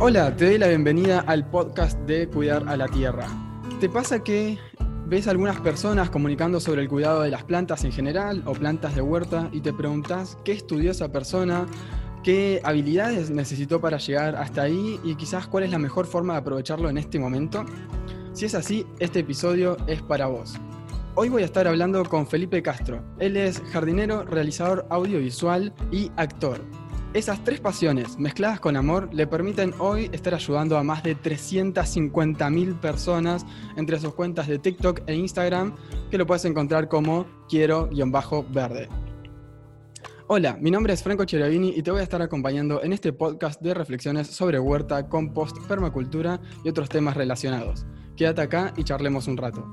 Hola, te doy la bienvenida al podcast de Cuidar a la Tierra. ¿Te pasa que ves algunas personas comunicando sobre el cuidado de las plantas en general o plantas de huerta y te preguntas qué estudió esa persona, qué habilidades necesitó para llegar hasta ahí y quizás cuál es la mejor forma de aprovecharlo en este momento? Si es así, este episodio es para vos. Hoy voy a estar hablando con Felipe Castro. Él es jardinero, realizador audiovisual y actor. Esas tres pasiones mezcladas con amor le permiten hoy estar ayudando a más de 350.000 personas entre sus cuentas de TikTok e Instagram, que lo puedes encontrar como quiero-verde. Hola, mi nombre es Franco Cheravini y te voy a estar acompañando en este podcast de reflexiones sobre huerta, compost, permacultura y otros temas relacionados. Quédate acá y charlemos un rato.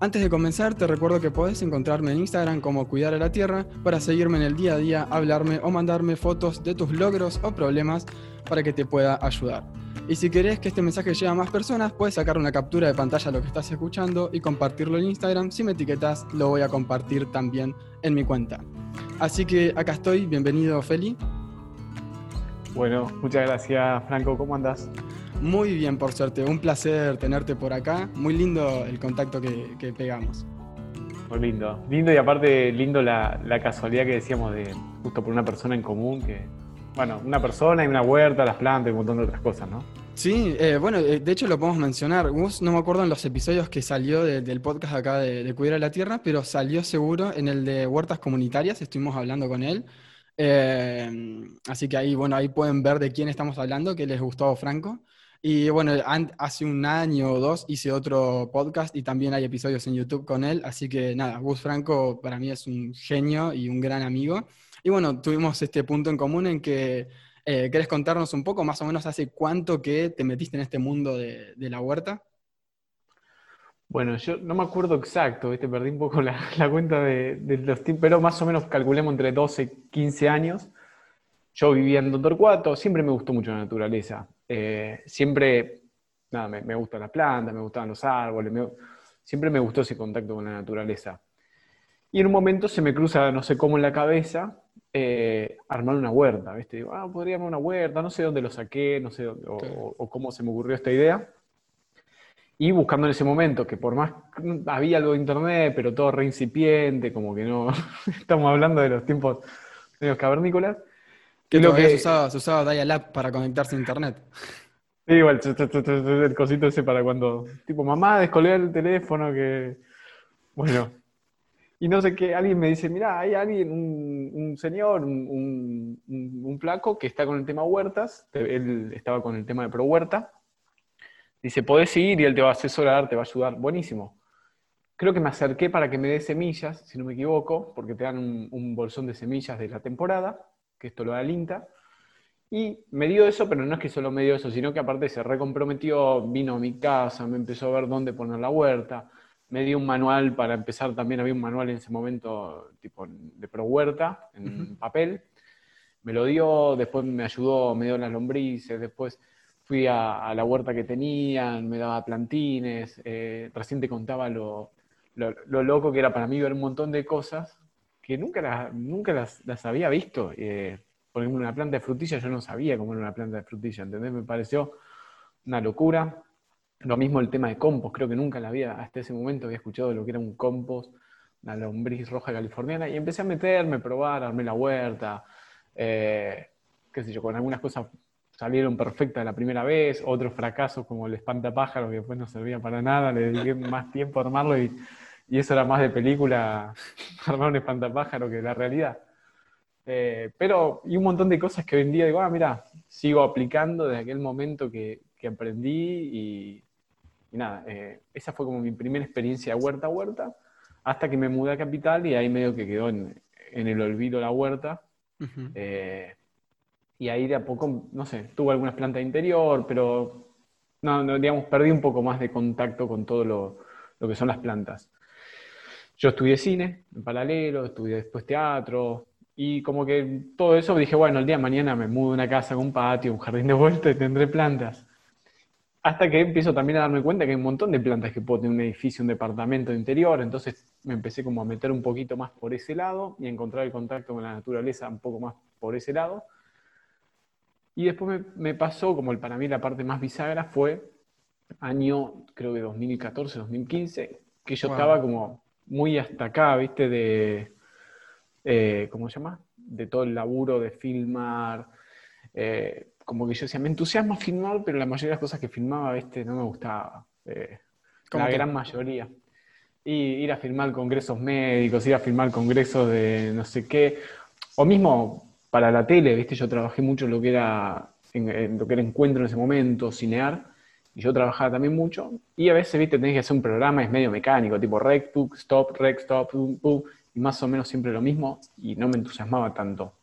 Antes de comenzar, te recuerdo que podés encontrarme en Instagram como Cuidar a la Tierra para seguirme en el día a día, hablarme o mandarme fotos de tus logros o problemas para que te pueda ayudar. Y si querés que este mensaje llegue a más personas, puedes sacar una captura de pantalla de lo que estás escuchando y compartirlo en Instagram. Si me etiquetas, lo voy a compartir también en mi cuenta. Así que acá estoy, bienvenido Feli. Bueno, muchas gracias Franco, ¿cómo andas? Muy bien, por suerte. Un placer tenerte por acá. Muy lindo el contacto que, pegamos. Muy lindo. Lindo y aparte lindo la, casualidad que decíamos de justo por una persona en común que, bueno, una persona y una huerta, las plantas y un montón de otras cosas, ¿no? Sí, eh, bueno, eh, de hecho lo podemos mencionar. Gus, no me acuerdo en los episodios que salió del podcast acá de, de, Cuidar a la Tierra, pero salió seguro en el de huertas comunitarias, estuvimos hablando con él. Eh, así que ahí, bueno, ahí pueden ver de quién estamos hablando, que les gustó Franco. Y bueno, hace un año o dos hice otro podcast y también hay episodios en YouTube con él. Así que nada, Gus Franco para mí es un genio y un gran amigo. Y bueno, tuvimos este punto en común en que eh, ¿querés contarnos un poco más o menos hace cuánto que te metiste en este mundo de, la huerta? Bueno, yo no me acuerdo exacto, te perdí un poco la, cuenta de, de, los tiempos, pero más o menos calculemos entre 12 y 15 años. Yo vivía en Don Torcuato, siempre me gustó mucho la naturaleza. Eh, siempre, nada, me, me, gustan las plantas, me gustaban los árboles, siempre me gustó ese contacto con la naturaleza. Y en un momento se me cruza, no sé cómo en la cabeza, eh, armar una huerta, ¿viste? Digo, ah, podría armar una huerta, no sé dónde lo saqué, no sé o, cómo se me ocurrió esta idea. Y buscando en ese momento, que por más había algo de internet, pero todo reincipiente, como que no, estamos hablando de los tiempos los cavernícolas, que lo que se usaba, se usaba dial-up para conectarse a internet. Sí, igual, el cosito ese para cuando, tipo, mamá, descolgué el teléfono, que, bueno. Y no sé qué, alguien me dice, mira, hay alguien, un, señor, un, un, flaco que está con el tema huertas, él estaba con el tema de pro huerta. Dice, podés ir y él te va a asesorar, te va a ayudar. Buenísimo. Creo que me acerqué para que me dé semillas, si no me equivoco, porque te dan un bolsón de semillas de la temporada que esto lo da el INTA. Y me dio eso, pero no es que solo me dio eso, sino que aparte se recomprometió, vino a mi casa, me empezó a ver dónde poner la huerta, me dio un manual para empezar, también había un manual en ese momento tipo de pro huerta, en papel, me lo dio, después me ayudó, me dio las lombrices, después fui a, la huerta que tenían, me daba plantines, eh, recién te contaba lo, lo, loco que era para mí ver un montón de cosas que nunca, nunca las, había visto. Eh, por ejemplo, una planta de frutilla, yo no sabía cómo era una planta de frutilla, ¿entendés? Me pareció una locura. Lo mismo el tema de compost, creo que nunca la había, hasta ese momento había escuchado lo que era un compost, una lombriz roja californiana, y empecé a meterme, probar, armé la huerta, eh, qué sé yo, con algunas cosas salieron perfectas la primera vez, otros fracasos como el espantapájaro, que después no servía para nada, le dediqué más tiempo a armarlo y y eso era más de película, armar un espantapájaro que la realidad. Eh, pero, y un montón de cosas que hoy en día digo, ah, mira, sigo aplicando desde aquel momento que, que aprendí y, nada, eh, esa fue como mi primera experiencia huerta a huerta, hasta que me mudé a Capital y ahí medio que quedó en, en el olvido la huerta. Eh, y ahí de a poco, no sé, tuve algunas plantas de interior, pero no, no, digamos, perdí un poco más de contacto con todo lo, lo que son las plantas. Yo estudié cine en paralelo, estudié después teatro, y como que todo eso dije, bueno, el día de mañana me mudo a una casa con un patio, un jardín de vuelta y tendré plantas. Hasta que empiezo también a darme cuenta que hay un montón de plantas que puedo tener un edificio, un departamento interior, entonces me empecé como a meter un poquito más por ese lado y a encontrar el contacto con la naturaleza un poco más por ese lado. Y después me, me pasó, como el, para mí la parte más bisagra fue año, creo que 2014, 2015, que yo Wow. estaba como muy hasta acá, ¿viste? De, eh, ¿cómo se llama? De todo el laburo de filmar. eh, como que yo decía, me entusiasma filmar, pero la mayoría de las cosas que filmaba, ¿viste? No me gustaba. eh, ¿Cómo la gran mayoría. Y ir a filmar congresos médicos, ir a filmar congresos de no sé qué, o mismo para la tele, ¿viste? Yo trabajé mucho lo que era, en, en lo que era encuentro en ese momento, cinear, y yo trabajaba también mucho, y a veces, ¿viste? Tenés que hacer un programa, es medio mecánico, tipo rec, tuk, stop, rec, stop, pum, pum, y más o menos siempre lo mismo, y no me entusiasmaba tanto.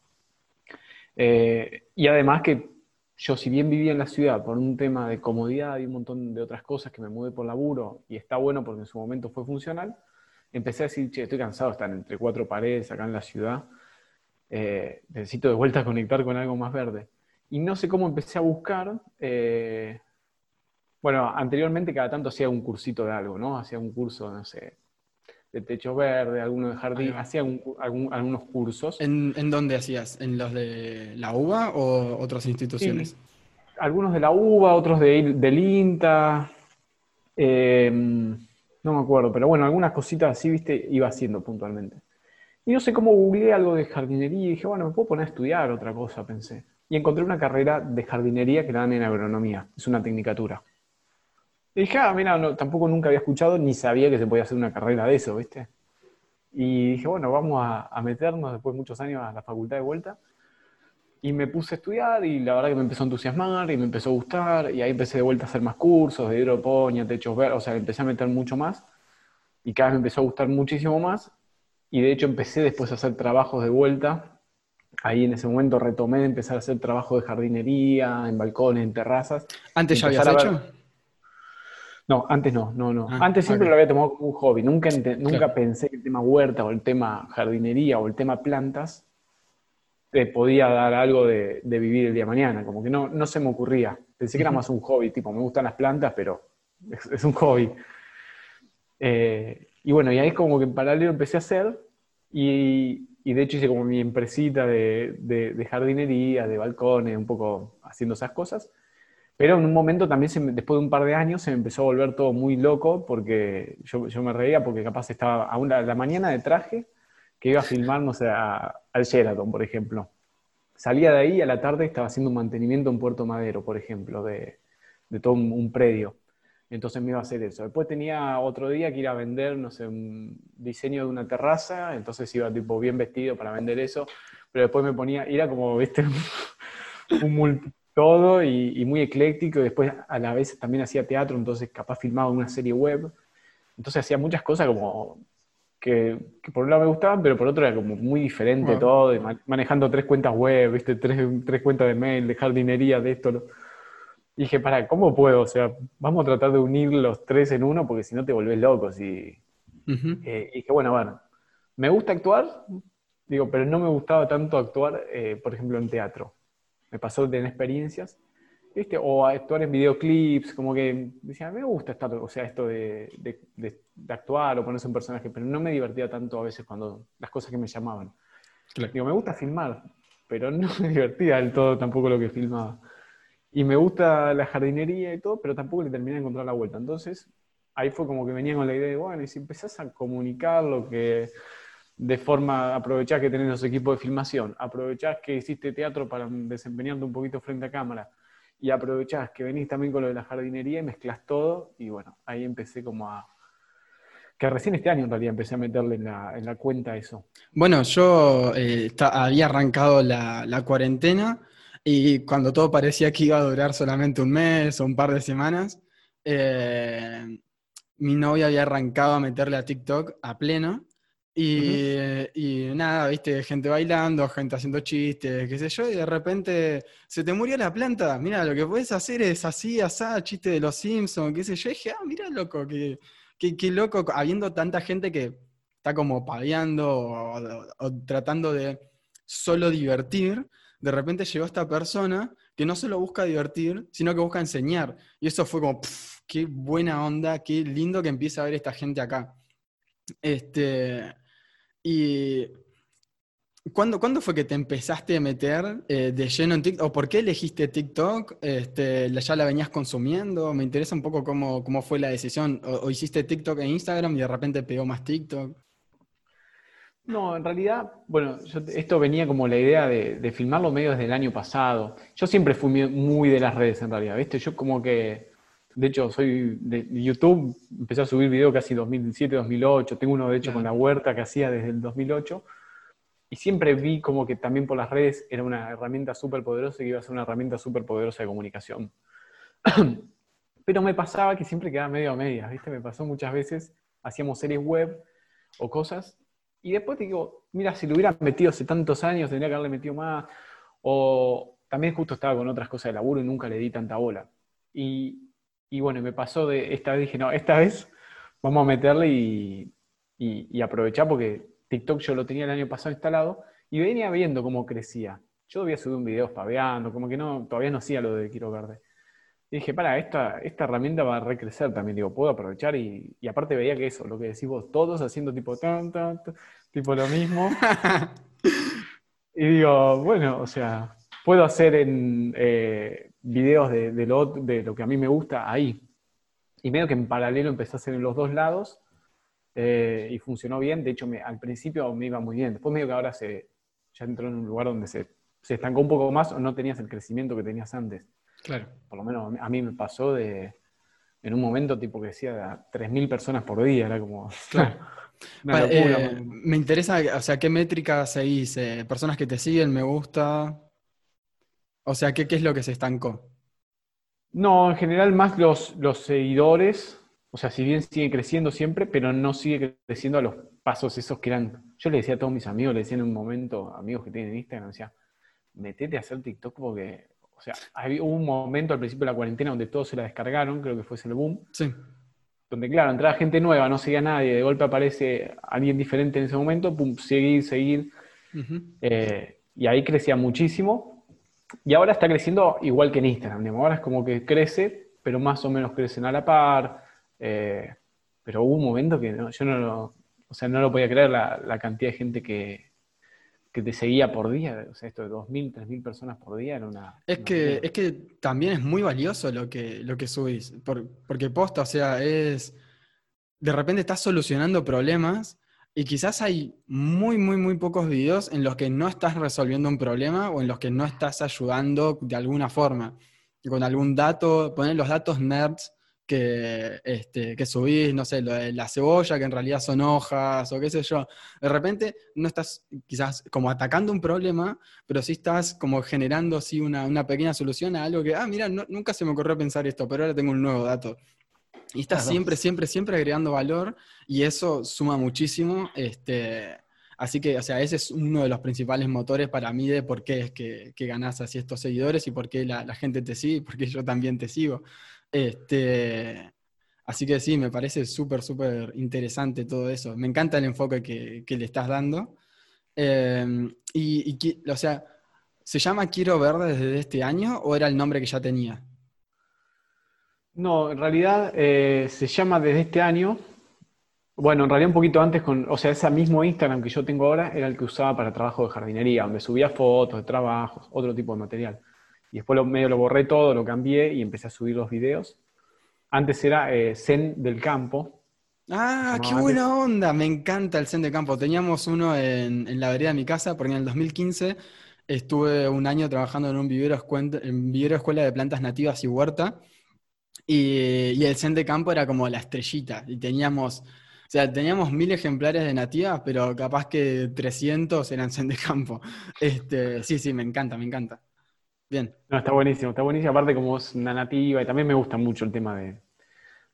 Eh, y además que yo, si bien vivía en la ciudad por un tema de comodidad y un montón de otras cosas que me mudé por laburo, y está bueno porque en su momento fue funcional, empecé a decir, che, estoy cansado de estar entre cuatro paredes acá en la ciudad, eh, necesito de vuelta conectar con algo más verde. Y no sé cómo empecé a buscar, eh, bueno, anteriormente cada tanto hacía un cursito de algo, ¿no? Hacía un curso, no sé, de techo verde, alguno de jardín, hacía un- algún- algunos cursos. ¿En, en dónde hacías? ¿En los de la UBA o otras instituciones? Sí, algunos de la UBA, otros de, del INTA, eh, no me acuerdo, pero bueno, algunas cositas así, viste, iba haciendo puntualmente. Y no sé cómo googleé algo de jardinería y dije, bueno, me puedo poner a estudiar otra cosa, pensé. Y encontré una carrera de jardinería que la dan en agronomía, es una tecnicatura. Dije, ah, mira, no, tampoco nunca había escuchado ni sabía que se podía hacer una carrera de eso, ¿viste? Y dije, bueno, vamos a, a meternos después de muchos años a la facultad de vuelta. Y me puse a estudiar y la verdad que me empezó a entusiasmar y me empezó a gustar y ahí empecé de vuelta a hacer más cursos de hidroponía, techos verdes, o sea, empecé a meter mucho más y cada vez me empezó a gustar muchísimo más y de hecho empecé después a hacer trabajos de vuelta. Ahí en ese momento retomé de empezar a hacer trabajo de jardinería, en balcones, en terrazas. ¿Antes ya habías hecho? No, antes no, no, no. Ah, antes siempre lo había tomado como un hobby. Nunca, nunca pensé que el tema huerta o el tema jardinería o el tema plantas te podía dar algo de, de vivir el día de mañana. Como que no, no se me ocurría. Pensé que era más un hobby, tipo, me gustan las plantas, pero es, es un hobby. Eh, y bueno, y ahí como que en paralelo empecé a hacer y, y de hecho hice como mi empresita de, de- de jardinería, de balcones, un poco haciendo esas cosas. Pero en un momento también, después de un par de años, se me empezó a volver todo muy loco porque yo, me reía porque capaz estaba a una, la mañana de traje que iba a filmar, no sé, al Sheraton, por ejemplo. Salía de ahí y a la tarde estaba haciendo un mantenimiento en Puerto Madero, por ejemplo, de, de todo un, un predio. Entonces me iba a hacer eso. Después tenía otro día que ir a vender, no sé, un diseño de una terraza, entonces iba tipo bien vestido para vender eso, pero después me ponía, era como, viste, un multi- todo y, y muy ecléctico, y después a la vez también hacía teatro, entonces capaz filmaba una serie web, entonces hacía muchas cosas como que, que por un lado me gustaban, pero por otro era como muy diferente Wow. todo, y ma- manejando tres cuentas web, viste, tres, tres cuentas de mail, de jardinería, de esto, lo- y dije, para, ¿cómo puedo? O sea, vamos a tratar de unir los tres en uno, porque si no te volvés loco, si... Ujú. Eh, y dije, bueno, bueno, me gusta actuar, digo, pero no me gustaba tanto actuar, eh, por ejemplo, en teatro. Me pasó de tener experiencias, ¿viste? O actuar en videoclips, como que decía, me gusta estar, o sea, esto de, de- de- de actuar o ponerse un personaje, pero no me divertía tanto a veces cuando las cosas que me llamaban. Claro. Digo, me gusta filmar, pero no me divertía del todo tampoco lo que filmaba. Y me gusta la jardinería y todo, pero tampoco le terminé de encontrar la vuelta. Entonces, ahí fue como que venía con la idea de, bueno, y si empezás a comunicar lo que de forma, aprovechás que tenés los equipos de filmación, aprovechás que hiciste teatro para desempeñarte un poquito frente a cámara, y aprovechás que venís también con lo de la jardinería y mezclas todo, y bueno, ahí empecé como a... Que recién este año en realidad empecé a meterle en la, en la cuenta eso. Bueno, yo eh, había arrancado la, la cuarentena y cuando todo parecía que iba a durar solamente un mes o un par de semanas, eh, mi novia había arrancado a meterle a TikTok a pleno y, y nada, viste, gente bailando, gente haciendo chistes, qué sé yo, y de repente se te murió la planta, mira, lo que puedes hacer es así, asá, chiste de los Simpsons, qué sé yo, dije, ah, mira, loco, qué, qué, loco, habiendo tanta gente que está como paviando o, tratando de solo divertir, de repente llegó esta persona que no solo busca divertir, sino que busca enseñar. Y eso fue como, "Pff, qué buena onda, qué lindo que empieza a ver esta gente acá. Este, y ¿cuándo, ¿cuándo, fue que te empezaste a meter eh, de lleno en TikTok? ¿O por qué elegiste TikTok? Este, ¿Ya la venías consumiendo? Me interesa un poco cómo, cómo fue la decisión. O, hiciste TikTok e Instagram y de repente pegó más TikTok? No, en realidad, bueno, esto venía como la idea de, de, filmarlo medio desde el año pasado. Yo siempre fui muy de las redes en realidad, ¿viste? Yo como que de hecho, soy de YouTube, empecé a subir videos casi 2007, 2008. Tengo uno, de hecho, con la huerta que hacía desde el 2008. Y siempre vi como que también por las redes era una herramienta súper poderosa y que iba a ser una herramienta súper poderosa de comunicación. Pero me pasaba que siempre quedaba medio a medias, ¿viste? Me pasó muchas veces, hacíamos series web o cosas, y después te digo, mira, si lo hubiera metido hace tantos años, tendría que haberle metido más. O también justo estaba con otras cosas de laburo y nunca le di tanta bola. Y y bueno, me pasó de esta vez, dije, no, esta vez vamos a meterle y, aprovechar porque TikTok yo lo tenía el año pasado instalado y venía viendo cómo crecía. Yo había subido un video paveando, como que no, todavía no hacía lo de Quiero Verde. Y dije, para, esta, esta herramienta va a recrecer también, digo, puedo aprovechar y, aparte veía que eso, lo que decís vos, todos haciendo tipo tan, tan, tipo lo mismo. y digo, bueno, o sea, puedo hacer en, eh, videos de, lo, de, lo, que a mí me gusta ahí. Y medio que en paralelo empecé a hacer en los dos lados eh, y funcionó bien. De hecho, me, al principio me iba muy bien. Después medio que ahora se, ya entró en un lugar donde se, se estancó un poco más o no tenías el crecimiento que tenías antes. Claro. Por lo menos a mí me pasó de, en un momento tipo que decía 3.000 personas por día, era como... Claro. Eh, me interesa, o sea, ¿qué métricas seguís? Eh, ¿Personas que te siguen, me gusta? O sea, ¿qué, es lo que se estancó? No, en general más los, los seguidores, o sea, si bien sigue creciendo siempre, pero no sigue creciendo a los pasos esos que eran. Yo le decía a todos mis amigos, le decía en un momento, amigos que tienen Instagram, decía, metete a hacer TikTok porque, o sea, hubo un momento al principio de la cuarentena donde todos se la descargaron, creo que fue el boom. Sí. Donde, claro, entraba gente nueva, no seguía a nadie, de golpe aparece alguien diferente en ese momento, pum, seguir, seguir. Eh, y ahí crecía muchísimo. Y ahora está creciendo igual que en Instagram. Ahora es como que crece, pero más o menos crecen a la par. Eh, pero hubo un momento que yo no lo, o sea, no lo podía creer la, cantidad de gente que, te seguía por día. O sea, esto de 2.000, 3.000 personas por día era una... Es, que, es que también es muy valioso lo que, lo que subís. porque posta, o sea, es... De repente estás solucionando problemas y quizás hay muy, muy, muy pocos videos en los que no estás resolviendo un problema o en los que no estás ayudando de alguna forma. Con algún dato, poner los datos nerds que, este, que subís, no sé, lo de la cebolla, que en realidad son hojas o qué sé yo. De repente no estás quizás como atacando un problema, pero sí estás como generando así una, una pequeña solución a algo que, ah, mira, nunca se me ocurrió pensar esto, pero ahora tengo un nuevo dato. Y estás siempre, siempre, siempre agregando valor y eso suma muchísimo. Este, así que, o sea, ese es uno de los principales motores para mí de por qué es que, que ganás así estos seguidores y por qué la, gente te sigue y por qué yo también te sigo. Este, así que sí, me parece súper, súper interesante todo eso. Me encanta el enfoque que, que le estás dando. Em, y, y, o sea, ¿se llama Quiero Verde desde este año o era el nombre que ya tenía? No, en realidad eh, se llama desde este año. Bueno, en realidad un poquito antes, con, o sea, ese mismo Instagram que yo tengo ahora era el que usaba para trabajo de jardinería, donde subía fotos de trabajos, otro tipo de material. Y después lo, medio lo borré todo, lo cambié y empecé a subir los videos. Antes era eh, Zen del Campo. Ah, qué buena onda, me encanta el Zen del Campo. Teníamos uno en, la vereda de mi casa, porque en el 2015 estuve un año trabajando en un vivero, en vivero escuela de plantas nativas y huerta. Y, el Zen de campo era como la estrellita. Y teníamos, o sea, teníamos mil ejemplares de nativas, pero capaz que 300 eran Zen de campo. Este, sí, sí, me encanta, me encanta. Bien. No, está buenísimo, está buenísimo. Aparte, como es una nativa, y también me gusta mucho el tema de,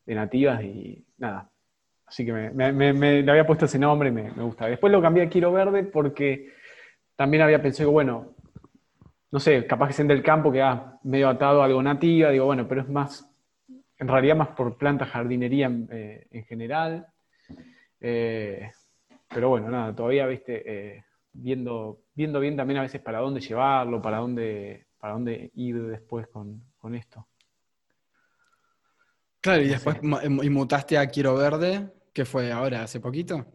nativas y nada. Así que me, le había puesto ese nombre y me, gusta. Después lo cambié a Quiero Verde porque también había pensado, bueno, no sé, capaz que Zen del campo queda medio atado a algo nativa. Digo, bueno, pero es más en realidad más por planta jardinería eh, en general. Eh, pero bueno, nada, todavía, viste, eh, viendo, viendo bien también a veces para dónde llevarlo, para dónde, para dónde ir después con, esto. Claro, y después y mutaste a Quiero Verde, que fue ahora, hace poquito.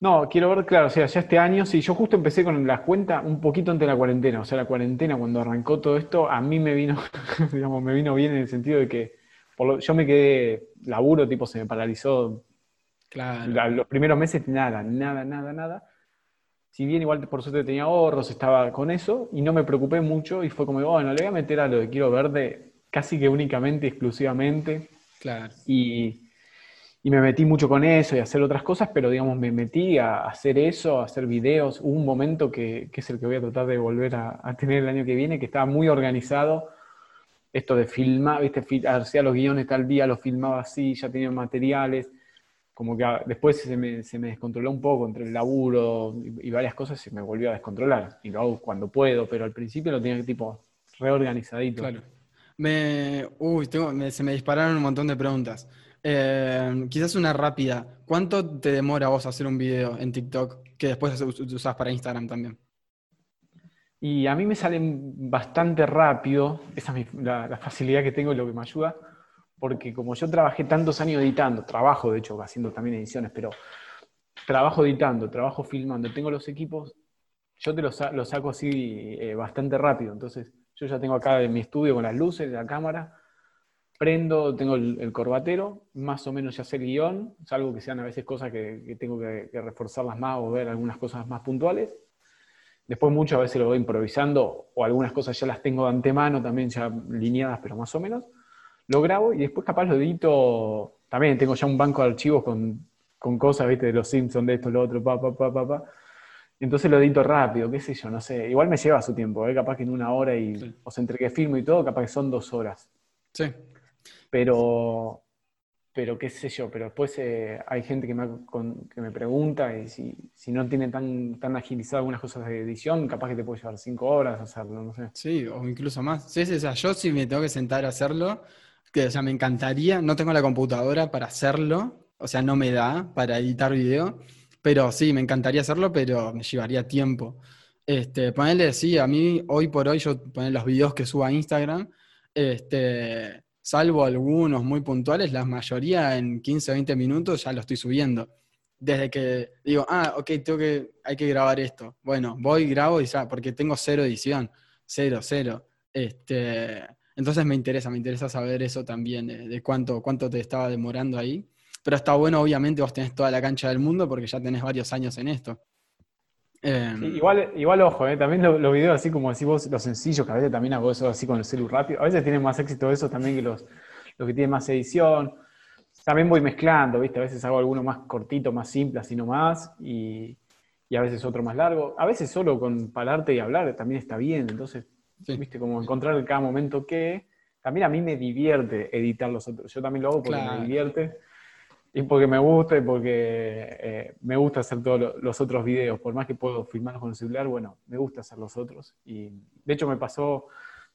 No, quiero ver, claro, o sea, ya este año, sí, yo justo empecé con las cuentas un poquito antes de la cuarentena, o sea, la cuarentena cuando arrancó todo esto, a mí me vino, digamos, me vino bien en el sentido de que yo me quedé, laburo, tipo, se me paralizó. Claro. los primeros meses, nada, nada, nada, nada. Si bien igual por suerte tenía ahorros, estaba con eso, y no me preocupé mucho, y fue como, bueno, le voy a meter a lo de Quiero Verde casi que únicamente, exclusivamente. Claro. Y y me metí mucho con eso y a hacer otras cosas, pero digamos, me metí a hacer eso, a hacer videos. Hubo un momento que, que es el que voy a tratar de volver a, tener el año que viene, que estaba muy organizado. Esto de filmar, ¿viste? Hacía los guiones tal día, los filmaba así, ya tenía materiales. Como que después se me, me descontroló un poco entre el laburo y, varias cosas, se me volvió a descontrolar. Y lo hago cuando puedo, pero al principio lo tenía tipo reorganizadito. Claro. Me, uy, se me dispararon un montón de preguntas. Eh, quizás una rápida. ¿Cuánto te demora vos hacer un video en TikTok que después usás para Instagram también? Y a mí me salen bastante rápido, esa es la, facilidad que tengo y lo que me ayuda, porque como yo trabajé tantos años editando, trabajo de hecho haciendo también ediciones, pero trabajo editando, trabajo filmando, tengo los equipos, yo te los, saco así eh, bastante rápido. Entonces, yo ya tengo acá en mi estudio con las luces, la cámara, prendo, tengo el, corbatero, más o menos ya sé el guion, salvo que sean a veces cosas que, tengo que, reforzarlas más o ver algunas cosas más puntuales. Después muchas veces lo voy improvisando o algunas cosas ya las tengo de antemano también ya lineadas, pero más o menos. Lo grabo y después capaz lo edito, también tengo ya un banco de archivos con, cosas, viste, de los Simpsons, de esto, lo otro, pa, pa, pa, pa, pa. Entonces lo edito rápido, qué sé yo, no sé. Igual me lleva su tiempo, ¿eh? capaz que en una hora y, o sea, entre que filmo y todo, capaz que son dos horas. Sí. Pero, pero qué sé yo, pero después eh, hay gente que me, que me pregunta y si, si, no tiene tan, tan agilizado algunas cosas de edición, capaz que te puede llevar cinco horas hacerlo, no sé. Sí, o incluso más. Sí, o sea, yo sí me tengo que sentar a hacerlo, que o sea, me encantaría, no tengo la computadora para hacerlo, o sea, no me da para editar video, pero sí, me encantaría hacerlo, pero me llevaría tiempo. Este, ponerle, sí, a mí hoy por hoy yo poner los videos que subo a Instagram, este, salvo algunos muy puntuales, la mayoría en 15 o 20 minutos ya lo estoy subiendo. Desde que digo, ah, ok, tengo que, hay que grabar esto. Bueno, voy, grabo y ya, porque tengo cero edición, cero, cero. Este, entonces me interesa, me interesa saber eso también, de, cuánto, cuánto te estaba demorando ahí. Pero está bueno, obviamente, vos tenés toda la cancha del mundo porque ya tenés varios años en esto. Em, igual, igual, ojo, eh, también los, videos así como decís vos, los sencillos, que a veces también hago eso así con el celu rápido, a veces tienen más éxito eso también que los, que tienen más edición. También voy mezclando, ¿viste? A veces hago alguno más cortito, más simple, así nomás, y, y a veces otro más largo. A veces solo con pararte y hablar también está bien, entonces, ¿viste? Como encontrar en cada momento que también a mí me divierte editar los otros. Yo también lo hago porque me divierte y porque me gusta y porque eh, me gusta hacer todos los otros videos. Por más que puedo filmarlos con el celular, bueno, me gusta hacer los otros. Y de hecho me pasó,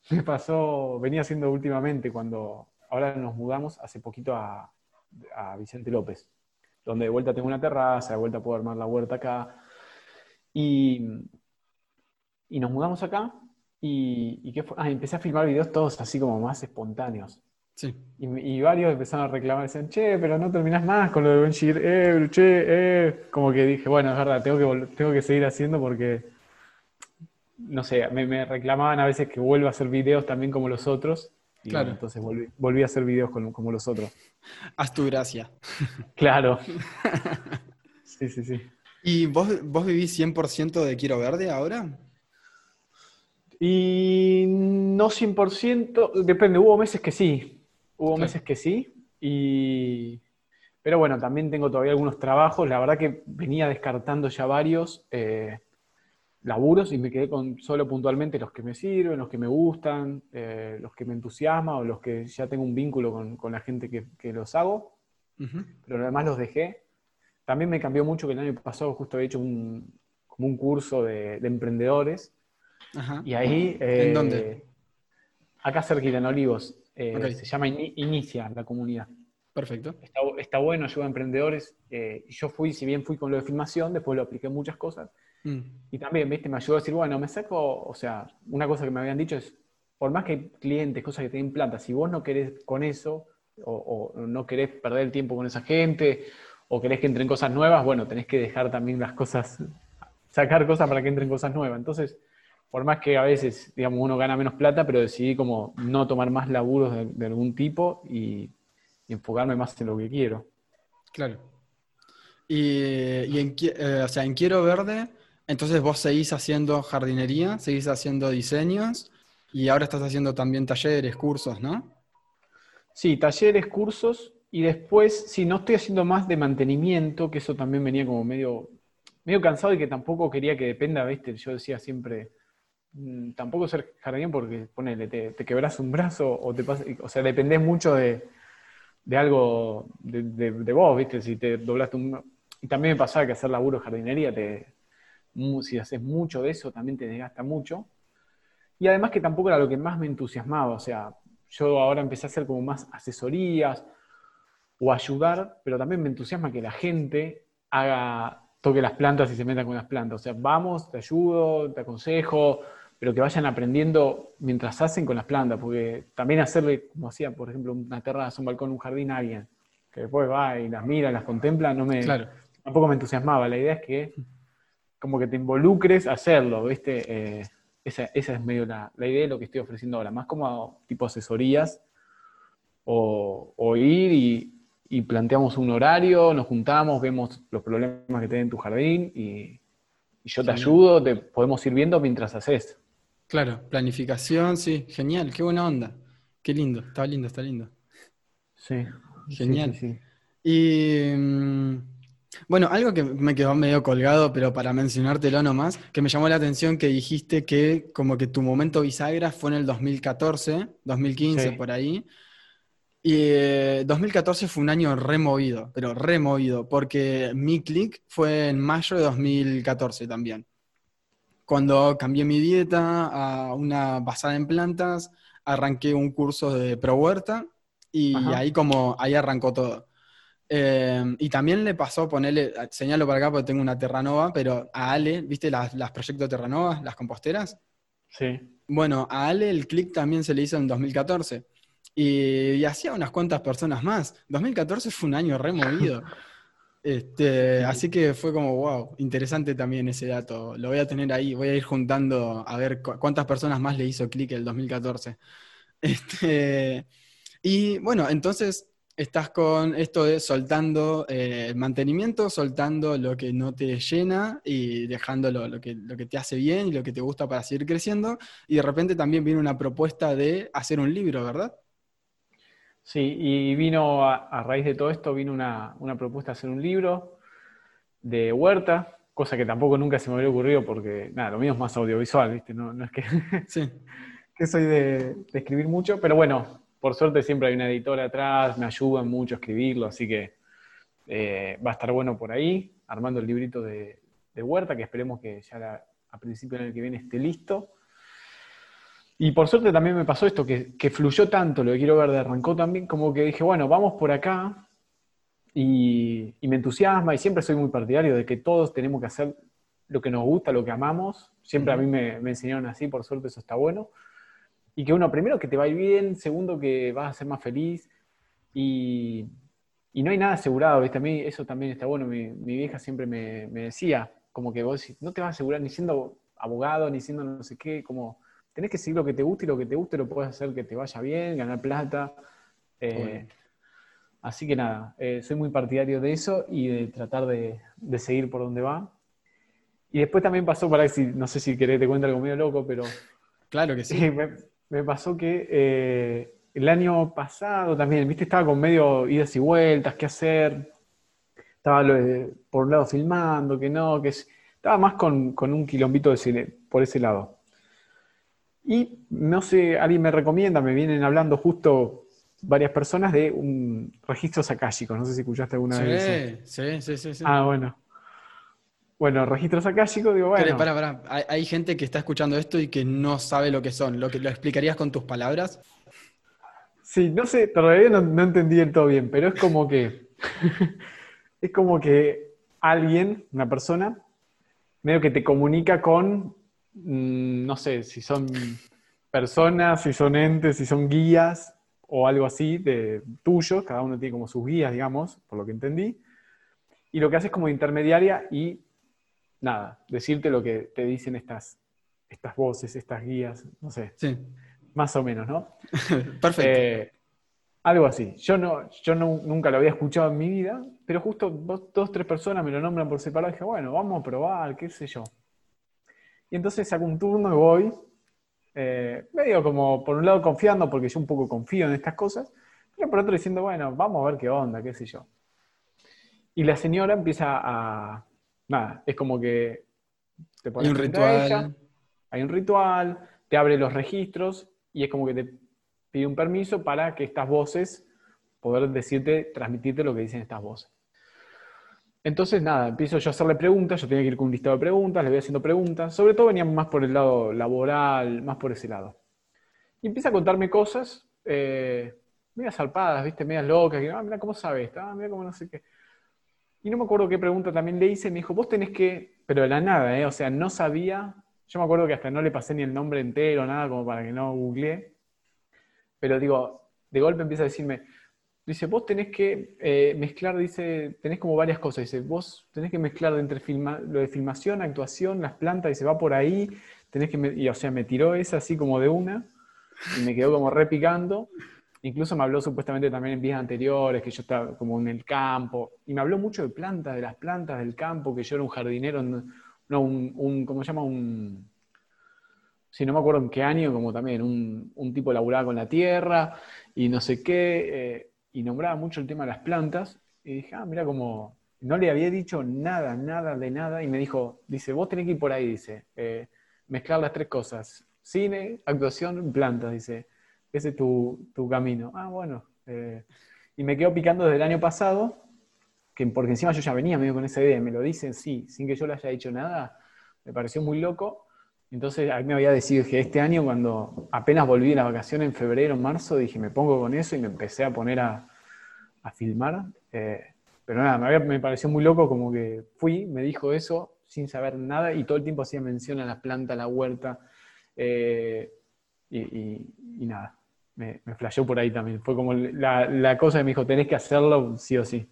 me pasó, venía haciendo últimamente cuando ahora nos mudamos hace poquito a, a Vicente López, donde de vuelta tengo una terraza, de vuelta puedo armar la huerta acá. Y, y nos mudamos acá y, ¿qué fue? Ah, empecé a filmar videos todos así como más espontáneos. Sí. Y, varios empezaron a reclamar, decían, che, pero no terminas más con lo de Benchir, eh, che, eh. Como que dije, bueno, es verdad, tengo que, tengo que seguir haciendo porque, no sé, me, reclamaban a veces que vuelva a hacer videos también como los otros. Y claro. entonces volví, a hacer videos como los otros. Haz tu gracia. Claro. Sí, sí, sí. ¿Y vos, vos vivís 100% de Quiero Verde ahora? Y no 100%, depende, hubo meses que sí, Hubo meses que sí, y... pero bueno, también tengo todavía algunos trabajos. La verdad que venía descartando ya varios eh, laburos y me quedé con solo puntualmente los que me sirven, los que me gustan, eh, los que me entusiasman o los que ya tengo un vínculo con, la gente que, los hago. Pero además los dejé. También me cambió mucho que el año pasado justo había hecho un, como un curso de, emprendedores. Y ahí... ¿En dónde? Eh, acá cerquita, en Olivos. Eh, se llama Inicia la comunidad. Perfecto. Está, bueno, ayuda a emprendedores. Eh, yo fui, si bien fui con lo de filmación, después lo apliqué en muchas cosas. Mm. Y también, viste, me ayudó a decir, bueno, me saco, o sea, una cosa que me habían dicho es, por más que clientes, cosas que tienen plata, si vos no querés con eso, o, no querés perder el tiempo con esa gente, o querés que entren cosas nuevas, bueno, tenés que dejar también las cosas, sacar cosas para que entren cosas nuevas. Entonces, por más que a veces, digamos, uno gana menos plata, pero decidí como no tomar más laburos de, algún tipo y, enfocarme más en lo que quiero. Claro. Y, en, eh, o sea, en Quiero Verde, entonces vos seguís haciendo jardinería, seguís haciendo diseños y ahora estás haciendo también talleres, cursos, ¿no? Sí, talleres, cursos y después, si no estoy haciendo más de mantenimiento, que eso también venía como medio, medio cansado y que tampoco quería que dependa, ¿viste? Yo decía siempre, tampoco ser jardín porque ponele, te, te quebras un brazo o te pasa, o sea, dependés mucho de, algo de, vos, ¿viste? Si te doblaste un... Y también me pasaba que hacer laburo de jardinería, te, si haces mucho de eso, también te desgasta mucho. Y además que tampoco era lo que más me entusiasmaba, o sea, yo ahora empecé a hacer como más asesorías o ayudar, pero también me entusiasma que la gente haga, toque las plantas y se meta con las plantas. O sea, vamos, te ayudo, te aconsejo, pero que vayan aprendiendo mientras hacen con las plantas, porque también hacerle, como hacía, por ejemplo, una terraza, un balcón, un jardín a alguien, que después va y las mira, las contempla, no me, tampoco me entusiasmaba. La idea es que como que te involucres a hacerlo, ¿viste? Eh, esa, es medio la, idea de lo que estoy ofreciendo ahora, más como tipo asesorías o, ir y, y, planteamos un horario, nos juntamos, vemos los problemas que tenés en tu jardín y, y yo te ayudo, te podemos ir viendo mientras haces. Claro, planificación, sí, genial, qué buena onda. Qué lindo, está lindo, está lindo. Sí. Genial. Y mm, bueno, algo que me quedó medio colgado, pero para mencionártelo nomás, que me llamó la atención que dijiste que como que tu momento bisagra fue en el 2014, 2015, por ahí. Y 2014 eh, fue un año removido, pero removido, porque mi click fue en mayo de 2014 también cuando cambié mi dieta a una basada en plantas, arranqué un curso de pro huerta y ahí como ahí arrancó todo. Em, y también le pasó ponerle, señalo para acá porque tengo una Terranova, pero a Ale, ¿viste las, las proyectos Terranova, las composteras? Sí. Bueno, a Ale el click también se le hizo en 2014. Y, y hacía unas cuantas personas más. 2014 fue un año removido. Este, así que fue como, wow, interesante también ese dato. Lo voy a tener ahí, voy a ir juntando a ver cuántas personas más le hizo clic el 2014. Este, y bueno, entonces estás con esto de soltando eh, el mantenimiento, soltando lo que no te llena y dejando lo, que, lo que te hace bien y lo que te gusta para seguir creciendo. Y de repente también viene una propuesta de hacer un libro, ¿verdad? Sí, y vino a, raíz de todo esto, vino una, propuesta de hacer un libro de huerta, cosa que tampoco nunca se me había ocurrido porque, nada, lo mío es más audiovisual, ¿viste? No, es que, que soy de, escribir mucho, pero bueno, por suerte siempre hay una editora atrás, me ayudan mucho a escribirlo, así que eh, va a estar bueno por ahí, armando el librito de, huerta, que esperemos que ya a principio del año que viene esté listo. Y por suerte también me pasó esto, que, fluyó tanto lo que quiero ver de arrancó también, como que dije, bueno, vamos por acá. Y, me entusiasma y siempre soy muy partidario de que todos tenemos que hacer lo que nos gusta, lo que amamos. Siempre a mí me, enseñaron así, por suerte eso está bueno. Y que uno, primero, que te va a ir bien, segundo, que vas a ser más feliz. Y, no hay nada asegurado, ¿viste? A mí eso también está bueno. Mi, vieja siempre me, me, decía, como que vos no te vas a asegurar ni siendo abogado, ni siendo no sé qué, como tenés que seguir lo que te guste y lo que te guste lo puedes hacer que te vaya bien, ganar plata. Eh, así que nada, eh, soy muy partidario de eso y de tratar de, seguir por donde va. Y después también pasó, para si, no sé si querés te cuento algo medio loco, pero... Claro que sí. me, pasó que eh, el año pasado también, viste, estaba con medio idas y vueltas, qué hacer. Estaba por un lado filmando, que no, que estaba más con, con un quilombito de cine, por ese lado. Y no sé, alguien me recomienda, me vienen hablando justo varias personas de un registro sakáshico. No sé si escuchaste alguna vez. Sí, sí, sí, sí. Ah, bueno. Bueno, registro sakáshico, digo, bueno. Para, para. Hay, gente que está escuchando esto y que no sabe lo que son. ¿Lo, que, lo explicarías con tus palabras? Sí, no sé, todavía no, no entendí del todo bien, pero es como que. es como que alguien, una persona, medio que te comunica con no sé, si son personas, si son entes, si son guías o algo así de tuyos, cada uno tiene como sus guías, digamos, por lo que entendí. y lo que hace es como intermediaria y nada, decirte lo que te dicen estas, estas voces, estas guías, no sé. Sí. Más o menos, ¿no? Perfecto. Eh, algo así. Yo, no, yo no, nunca lo había escuchado en mi vida, pero justo dos, dos, tres personas me lo nombran por separado y dije, bueno, vamos a probar, qué sé yo. Y entonces saco un turno y voy, eh, medio como por un lado confiando, porque yo un poco confío en estas cosas, pero por otro diciendo, bueno, vamos a ver qué onda, qué sé yo. Y la señora empieza a, nada, es como que te Hay un ritual. hay un ritual, te abre los registros y es como que te pide un permiso para que estas voces, poder decirte, transmitirte lo que dicen estas voces. Entonces, nada, empiezo yo a hacerle preguntas, yo tenía que ir con un listado de preguntas, le voy haciendo preguntas, sobre todo venían más por el lado laboral, más por ese lado. Y empieza a contarme cosas, eh, medias zarpadas, ¿viste? Medias locas, que, ah, mira cómo sabes, ah, mira cómo no sé qué. Y no me acuerdo qué pregunta también le hice, me dijo, vos tenés que, pero de la nada, ¿eh? o sea, no sabía, yo me acuerdo que hasta no le pasé ni el nombre entero, nada, como para que no googleé, pero digo, de golpe empieza a decirme, dice, vos tenés que eh, mezclar, dice, tenés como varias cosas, dice, vos tenés que mezclar entre lo de filmación, actuación, las plantas, y se va por ahí, tenés que, y, o sea, me tiró esa así como de una, y me quedó como repicando, Incluso me habló supuestamente también en días anteriores, que yo estaba como en el campo, y me habló mucho de plantas, de las plantas del campo, que yo era un jardinero, no, un, ¿cómo se llama? Un, si no me acuerdo en qué año, como también un, un tipo laburaba con la tierra y no sé qué, eh, y nombraba mucho el tema de las plantas, y dije, ah, mira como, no le había dicho nada, nada de nada, y me dijo, dice, vos tenés que ir por ahí, dice, eh, mezclar las tres cosas, cine, actuación, plantas, dice ese es tu, camino. Ah, bueno. Eh, y me quedo picando desde el año pasado, que porque encima yo ya venía medio con esa idea, me lo dicen, sí, sin que yo le haya dicho nada, me pareció muy loco. Entonces a mí me había decidido que este año, cuando apenas volví de la vacación en febrero, marzo, dije, me pongo con eso y me empecé a poner a, filmar. Eh, pero nada, me, pareció muy loco como que fui, me dijo eso sin saber nada y todo el tiempo hacía mención a la planta, a la huerta. Eh, y, nada, me, me flasheó por ahí también. Fue como la, cosa que me dijo, tenés que hacerlo sí o sí.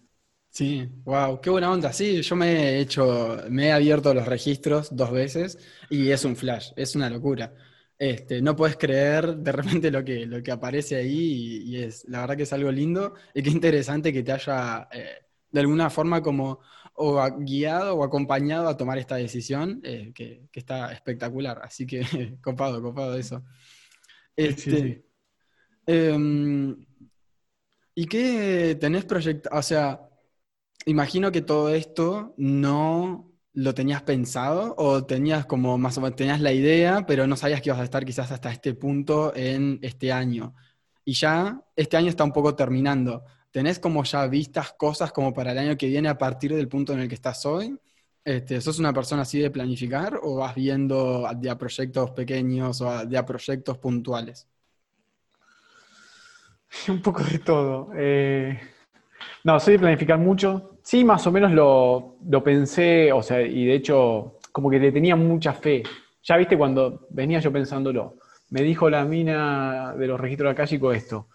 Sí, wow, qué buena onda. Sí, yo me he hecho, me he abierto los registros dos veces y es un flash, es una locura. Este, no puedes creer de repente lo que, lo que aparece ahí y, es, la verdad que es algo lindo y qué interesante que te haya eh, de alguna forma como o guiado o acompañado a tomar esta decisión, eh, que, que, está espectacular. Así que copado, copado eso. Este, em, ¿Y qué tenés proyectado? O sea, imagino que todo esto no lo tenías pensado o tenías como más o menos tenías la idea, pero no sabías que ibas a estar quizás hasta este punto en este año. Y ya este año está un poco terminando. ¿Tenés como ya vistas cosas como para el año que viene a partir del punto en el que estás hoy? Este, ¿Sos una persona así de planificar o vas viendo de a proyectos pequeños o de a proyectos puntuales? Un poco de todo. Eh, no, soy de planificar mucho. Sí, más o menos lo, pensé, o sea, y de hecho, como que le tenía mucha fe. Ya viste cuando venía yo pensándolo. Me dijo la mina de los registros acálicos esto.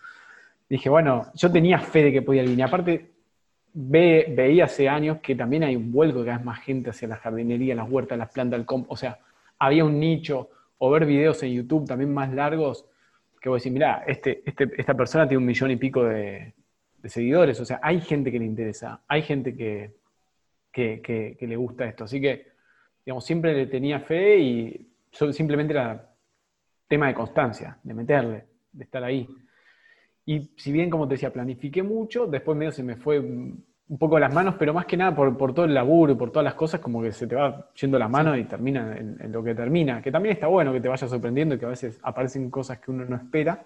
Dije, bueno, yo tenía fe de que podía. Y aparte, ve, veía hace años que también hay un vuelco cada vez más gente hacia la jardinería, las huertas, las plantas, el comp. O sea, había un nicho, o ver videos en YouTube también más largos, que vos decís, mirá, este, este, esta persona tiene un millón y pico de, seguidores. O sea, hay gente que le interesa, hay gente que, que, le gusta esto. Así que, digamos, siempre le tenía fe y simplemente era tema de constancia, de meterle, de estar ahí. Y si bien, como te decía, planifiqué mucho, después medio se me fue un poco las manos, pero más que nada por, por, todo el laburo y por todas las cosas, como que se te va yendo la mano y termina en, lo que termina. Que también está bueno que te vaya sorprendiendo y que a veces aparecen cosas que uno no espera.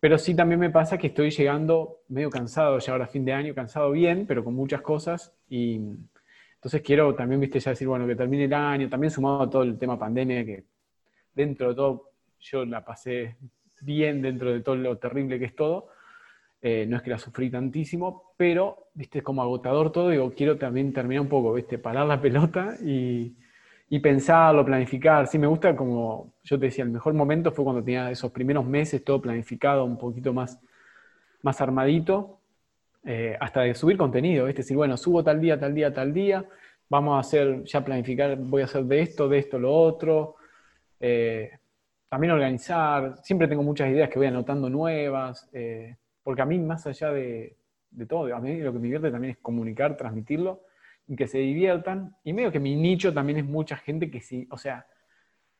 Pero sí también me pasa que estoy llegando medio cansado ya ahora fin de año, cansado bien, pero con muchas cosas. Y entonces quiero también, viste, ya decir, bueno, que termine el año, también sumado a todo el tema pandemia, que dentro de todo yo la pasé bien dentro de todo lo terrible que es todo. Eh, no es que la sufrí tantísimo, pero, viste, como agotador todo. Digo, quiero también terminar un poco, viste, parar la pelota y, y pensarlo, planificar. Sí, me gusta como yo te decía, el mejor momento fue cuando tenía esos primeros meses todo planificado, un poquito más, más armadito. eh, hasta de subir contenido, es decir, bueno, subo tal día, tal día, tal día, vamos a hacer, ya planificar, voy a hacer de esto, de esto, lo otro. Eh, también organizar, siempre tengo muchas ideas que voy anotando nuevas, eh, porque a mí más allá de, de, todo, a mí lo que me divierte también es comunicar, transmitirlo, que se diviertan, y medio que mi nicho también es mucha gente que sí, o sea,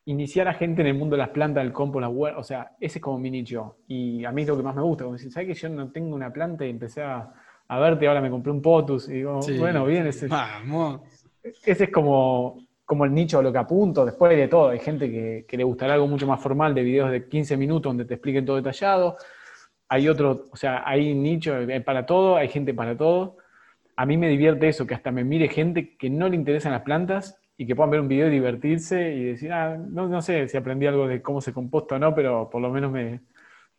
iniciar a gente en el mundo de las plantas, del compo, la huerta, o sea, ese es como mi nicho, y a mí es lo que más me gusta, como decir, ¿sabes que yo no tengo una planta y empecé a, a verte, ahora me compré un potus, y digo, bueno, bien, ese, ese es como, como el nicho a lo que apunto, después de todo, hay gente que, le gustará algo mucho más formal de videos de 15 minutos donde te expliquen todo detallado, hay otro, o sea, hay nicho para todo, hay gente para todo. A mí me divierte eso, que hasta me mire gente que no le interesan las plantas y que puedan ver un video y divertirse y decir, ah, no, no sé si aprendí algo de cómo se composta o no, pero por lo menos me,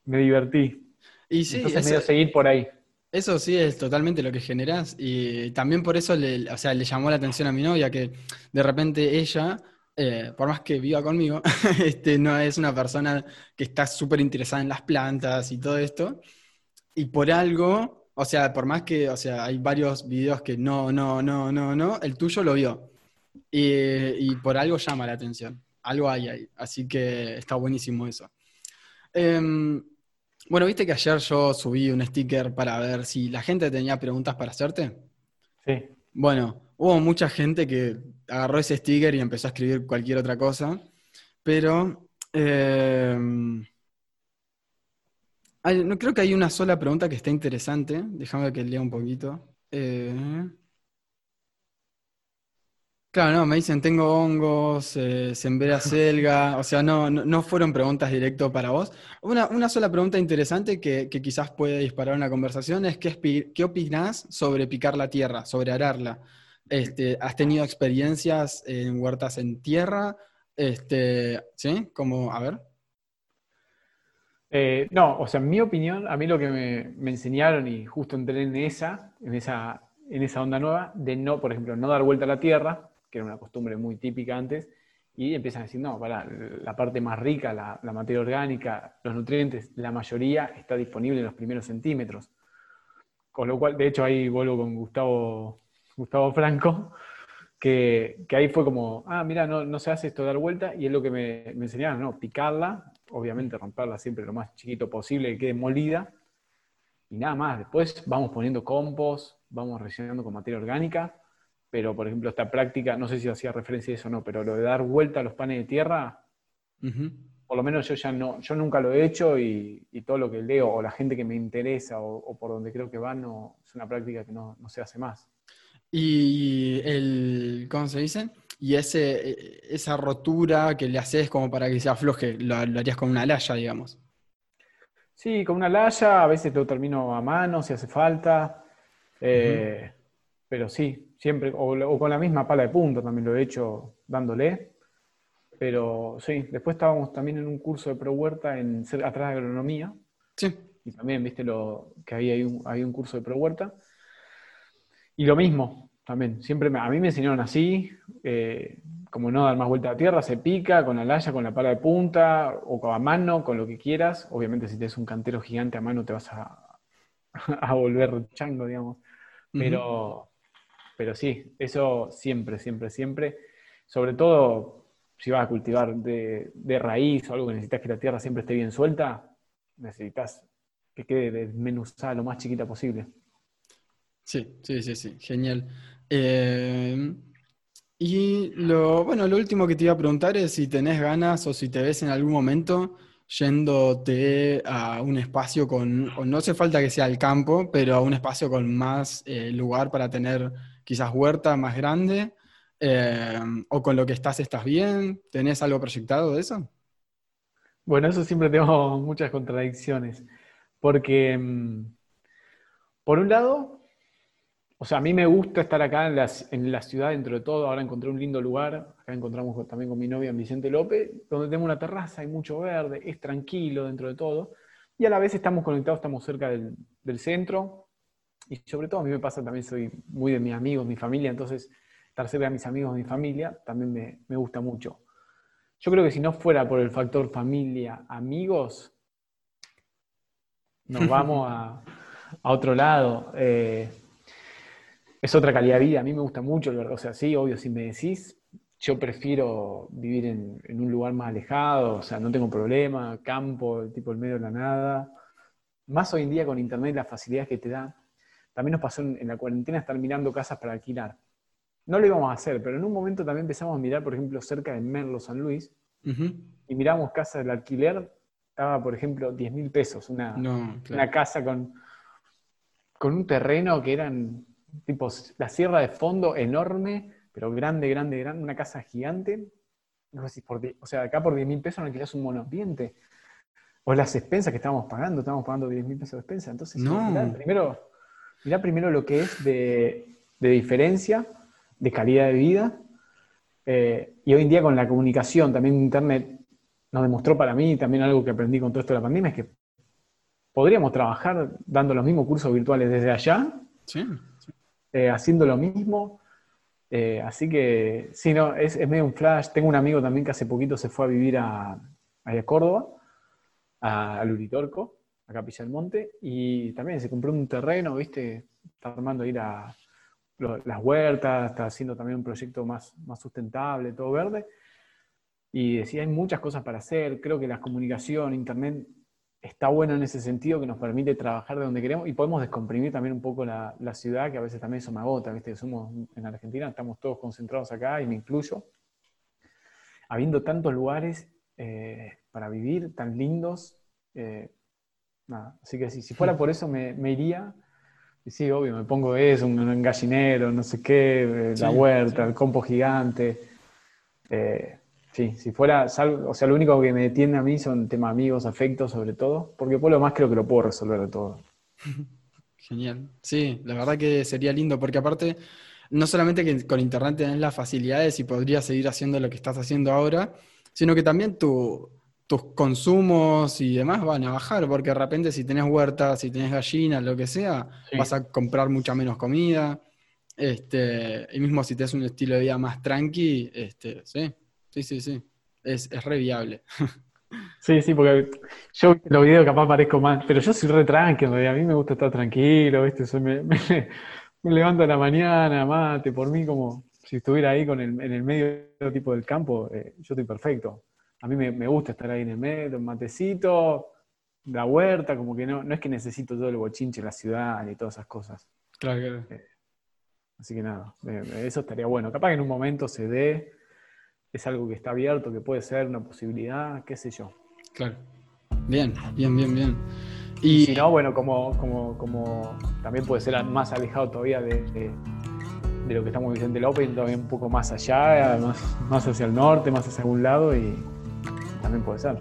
me divertí. Y sí, Entonces medio seguir por ahí. Eso sí es totalmente lo que generas y también por eso le, o sea, le llamó la atención a mi novia que de repente ella, eh, por más que viva conmigo, este, no es una persona que está súper interesada en las plantas y todo esto. Y por algo, o sea, por más que, o sea, hay varios videos que no, no, no, no, no, el tuyo lo vio. Y, por algo llama la atención. Algo hay ahí. Así que está buenísimo eso. Em, bueno, viste que ayer yo subí un sticker para ver si la gente tenía preguntas para hacerte. Sí. Bueno, hubo mucha gente que agarró ese sticker y empezó a escribir cualquier otra cosa, pero eh, no creo que hay una sola pregunta que esté interesante. Déjame que lea un poquito. Eh, Claro, no, me dicen, tengo hongos, eh, sembré selga, o sea, no, no, fueron preguntas directo para vos. Una, sola pregunta interesante que, quizás puede disparar una conversación es, ¿qué, ¿qué opinás sobre picar la tierra, sobre ararla? Este, ¿Has tenido experiencias en huertas en tierra? Este, ¿Sí? Como, a ver. Eh, no, o sea, en mi opinión, a mí lo que me, enseñaron y justo entré en esa, en esa, en esa onda nueva, de no, por ejemplo, no dar vuelta a la tierra, que era una costumbre muy típica antes, y empiezan a decir, no, para, la parte más rica, la, materia orgánica, los nutrientes, la mayoría está disponible en los primeros centímetros. Con lo cual, de hecho, ahí vuelvo con Gustavo, Gustavo Franco, que, ahí fue como, ah, mira, no, se hace esto dar vuelta, y es lo que me, me, enseñaron, ¿no? Picarla, obviamente romperla siempre lo más chiquito posible, que quede molida, y nada más. Después vamos poniendo compost, vamos rellenando con materia orgánica, pero por ejemplo esta práctica, no sé si hacía referencia a eso o no, pero lo de dar vuelta a los panes de tierra, por lo menos yo ya no, yo nunca lo he hecho y, todo lo que leo o la gente que me interesa o, por donde creo que va, no, es una práctica que no, se hace más. Y el, ¿cómo se dice? Y ese, esa rotura que le haces como para que se afloje, lo, harías con una laya, digamos. Sí, con una laya, a veces lo termino a mano si hace falta. Eh, pero sí, siempre, o, con la misma pala de punta también lo he hecho dándole. Pero sí, después estábamos también en un curso de pro huerta en, atrás de agronomía. Sí. Y también, viste, lo, que había hay un, un curso de pro huerta. Y lo mismo, también, siempre a mí me enseñaron así, eh, como no dar más vuelta a la tierra, se pica con la laya, con la pala de punta, o a mano, con lo que quieras. Obviamente si tienes un cantero gigante a mano te vas a, a volver chango, digamos. Pero, pero sí, eso siempre, siempre, siempre. Sobre todo si vas a cultivar de, raíz o algo que necesitas que la tierra siempre esté bien suelta, necesitas que quede desmenuzada lo más chiquita posible. Sí, sí, sí, sí, genial. Eh, y lo, bueno, lo último que te iba a preguntar es si tenés ganas o si te ves en algún momento yéndote a un espacio con, no hace falta que sea el campo, pero a un espacio con más eh, lugar para tener quizás huerta más grande, eh, o con lo que estás estás bien, ¿tenés algo proyectado de eso? Bueno, eso siempre tengo muchas contradicciones, porque mm, por un lado, o sea, a mí me gusta estar acá en la, en la, ciudad dentro de todo, ahora encontré un lindo lugar, acá encontramos también con mi novia en Vicente López, donde tengo una terraza, hay mucho verde, es tranquilo dentro de todo, y a la vez estamos conectados, estamos cerca del, del centro, y sobre todo a mí me pasa también, soy muy de mis amigos, mi familia, entonces estar cerca de mis amigos, mi familia, también me, me gusta mucho. Yo creo que si no fuera por el factor familia, amigos, nos vamos a, a otro lado. Eh, es otra calidad de vida. A mí me gusta mucho, o sea, sí, obvio, si me decís, yo prefiero vivir en, un lugar más alejado, o sea, no tengo problema, campo, tipo el medio de la nada. Más hoy en día con internet, las facilidades que te da. También nos pasó en, la cuarentena estar mirando casas para alquilar. No lo íbamos a hacer, pero en un momento también empezamos a mirar, por ejemplo, cerca de Merlo, San Luis, y miramos casas del alquiler, estaba, por ejemplo, 10 mil pesos, una, una casa con, con un terreno que eran, tipo, la sierra de fondo enorme, pero grande, grande, grande, una casa gigante. o sea, acá por 10 mil pesos no alquilas un monoambiente. O las expensas que estábamos pagando, estábamos pagando 10 mil pesos de expensa. Entonces, primero, mirá primero lo que es de, diferencia, de calidad de vida. Eh, y hoy en día con la comunicación, también Internet nos demostró para mí, también algo que aprendí con todo esto de la pandemia, es que podríamos trabajar dando los mismos cursos virtuales desde allá, eh, haciendo lo mismo. Eh, así que, sí, no, es, medio un flash. Tengo un amigo también que hace poquito se fue a vivir a, a Córdoba, a, a Luritorco, a Capilla del Monte, y también se compró un terreno, ¿viste? Está armando ir a las huertas, está haciendo también un proyecto más, más sustentable, todo verde. Y decía, hay muchas cosas para hacer, creo que la comunicación, Internet está bueno en ese sentido, que nos permite trabajar de donde queremos y podemos descomprimir también un poco la, ciudad, que a veces también eso me agota, ¿viste? Somos en Argentina, estamos todos concentrados acá y me incluyo. Habiendo tantos lugares eh, para vivir, tan lindos, eh, nada. Así que si, si fuera por eso me, iría. Y sí, obvio, me pongo eso, un, gallinero, no sé qué, eh, la huerta, el compo gigante. Sí, si fuera, o sea, lo único que me detiene a mí son temas amigos, afectos sobre todo, porque por lo más creo que lo puedo resolver de todo. Genial. Sí, la verdad que sería lindo, porque aparte, no solamente que con internet tenés las facilidades y podrías seguir haciendo lo que estás haciendo ahora, sino que también tu, tus consumos y demás van a bajar, porque de repente si tenés huertas, si tenés gallinas, lo que sea, vas a comprar mucha menos comida. Este, y mismo si tenés un estilo de vida más tranqui, este, sí, sí, sí, sí. Es, es re viable. Sí, sí, porque yo los videos capaz parezco más, pero yo soy re tranqui, a mí me gusta estar tranquilo, ¿viste? me, levanto a la mañana, mate, por mí como si estuviera ahí con el, en el medio tipo del campo, eh, yo estoy perfecto a mí me, gusta estar ahí en el medio, un matecito, la huerta, como que no, no es que necesito todo el bochinche, la ciudad y todas esas cosas. Claro, claro. Eh, así que nada, eso estaría bueno. Capaz que en un momento se dé, es algo que está abierto, que puede ser una posibilidad, qué sé yo. Claro. Bien, bien, bien, bien. Y, si no, bueno, como, como, como también puede ser más alejado todavía de, de, lo que estamos Vicente López, todavía un poco más allá, más, más hacia el norte, más hacia algún lado y también puede ser.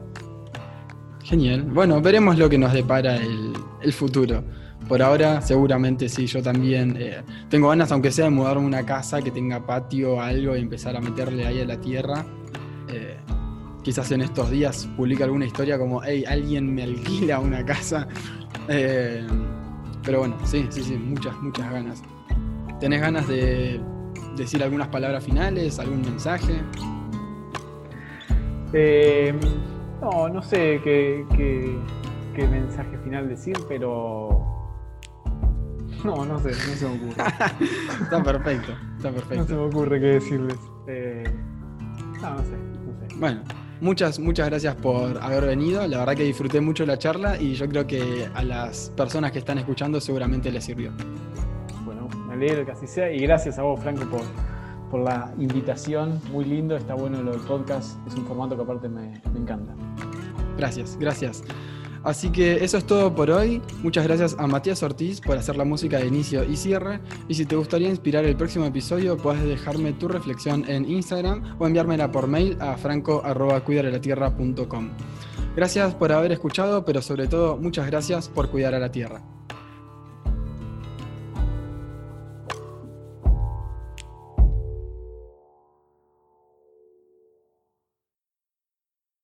Genial. Bueno, veremos lo que nos depara el, futuro. Por ahora, seguramente sí, yo también eh, tengo ganas, aunque sea de mudarme una casa que tenga patio o algo y empezar a meterle ahí a la tierra. Eh, quizás en estos días publique alguna historia como, hey, alguien me alquila una casa. Eh, pero bueno, sí, sí, sí, muchas, muchas ganas. ¿Tenés ganas de decir algunas palabras finales, algún mensaje? No, no sé qué, mensaje final decir, pero. No, no sé, no se me ocurre. está perfecto, está perfecto. No se me ocurre qué decirles. Eh, no, no sé, no sé. Bueno, muchas, muchas gracias por haber venido. La verdad que disfruté mucho la charla y yo creo que a las personas que están escuchando seguramente les sirvió. Bueno, me alegro que así sea y gracias a vos, Franco, por por la invitación. Muy lindo, está bueno lo del podcast. Es un formato que aparte me, encanta. Gracias, gracias. Así que eso es todo por hoy. Muchas gracias a Matías Ortiz por hacer la música de inicio y cierre. Y si te gustaría inspirar el próximo episodio, puedes dejarme tu reflexión en Instagram o enviármela por mail a franco.cuidarelatierra.com. Gracias por haber escuchado, pero sobre todo muchas gracias por cuidar a la tierra.